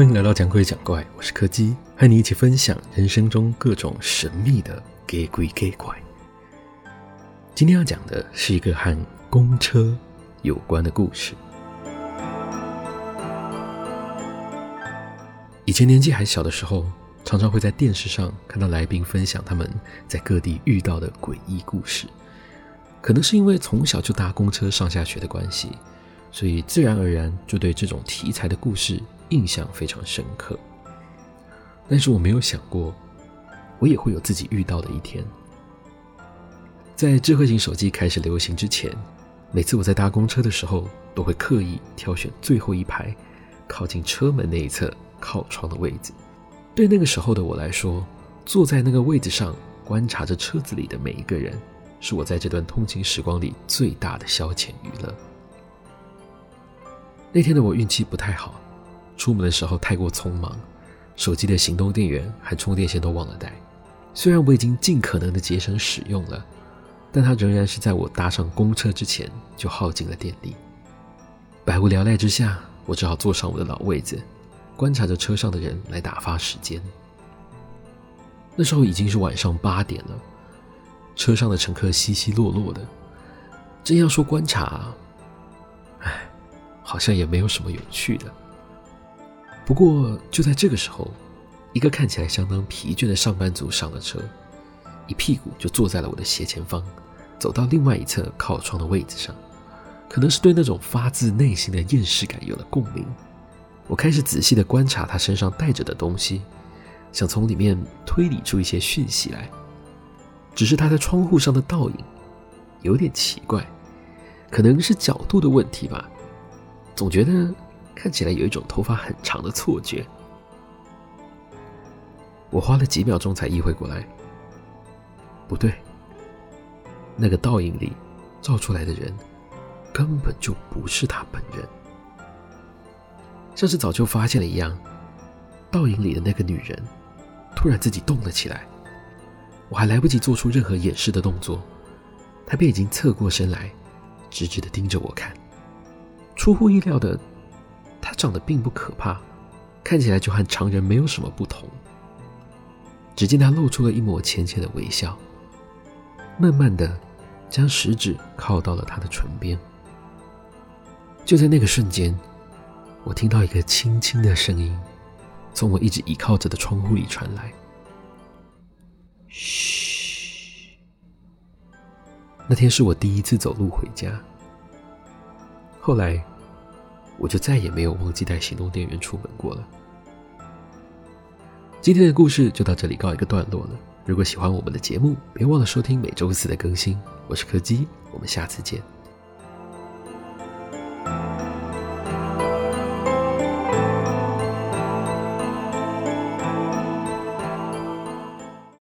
欢迎来到讲鬼讲怪，我是柯基，和你一起分享人生中各种神秘的假鬼假怪。今天要讲的是一个和公车有关的故事。以前年纪还小的时候，常常会在电视上看到来宾分享他们在各地遇到的诡异故事。可能是因为从小就搭公车上下学的关系，所以自然而然就对这种题材的故事印象非常深刻，但是我没有想过，我也会有自己遇到的一天。在智慧型手机开始流行之前，每次我在搭公车的时候，都会刻意挑选最后一排，靠近车门那一侧靠窗的位置。对那个时候的我来说，坐在那个位置上，观察着车子里的每一个人，是我在这段通勤时光里最大的消遣娱乐。那天的我运气不太好。出门的时候太过匆忙，手机的行动电源和充电线都忘了带。虽然我已经尽可能的节省使用了，但它仍然是在我搭上公车之前就耗尽了电力。百无聊赖之下，我只好坐上我的老位子，观察着车上的人来打发时间。那时候已经是晚上八点了，车上的乘客稀稀落落的。真要说观察，好像也没有什么有趣的。不过就在这个时候，一个看起来相当疲倦的上班族上了车，一屁股就坐在了我的斜前方，走到另外一侧靠窗的位置上。可能是对那种发自内心的厌世感有了共鸣，我开始仔细地观察他身上带着的东西，想从里面推理出一些讯息来。只是他在窗户上的倒影有点奇怪，可能是角度的问题吧，总觉得。看起来有一种头发很长的错觉，我花了几秒钟才意会过来，不对，那个倒影里照出来的人根本就不是他本人，像是早就发现了一样，倒影里的那个女人突然自己动了起来，我还来不及做出任何掩饰的动作，她便已经侧过身来，直直的盯着我看，出乎意料的。他长得并不可怕，看起来就和常人没有什么不同。只见他露出了一抹浅浅的微笑，慢慢的将食指靠到了他的唇边。就在那个瞬间，我听到一个轻轻的声音从我一直倚靠着的窗户里传来：“嘘。”那天是我第一次走路回家，后来。我就再也没有忘记带行动电源出门过了。今天的故事就到这里告一个段落了。如果喜欢我们的节目，别忘了收听每周四的更新。我是柯基，我们下次见。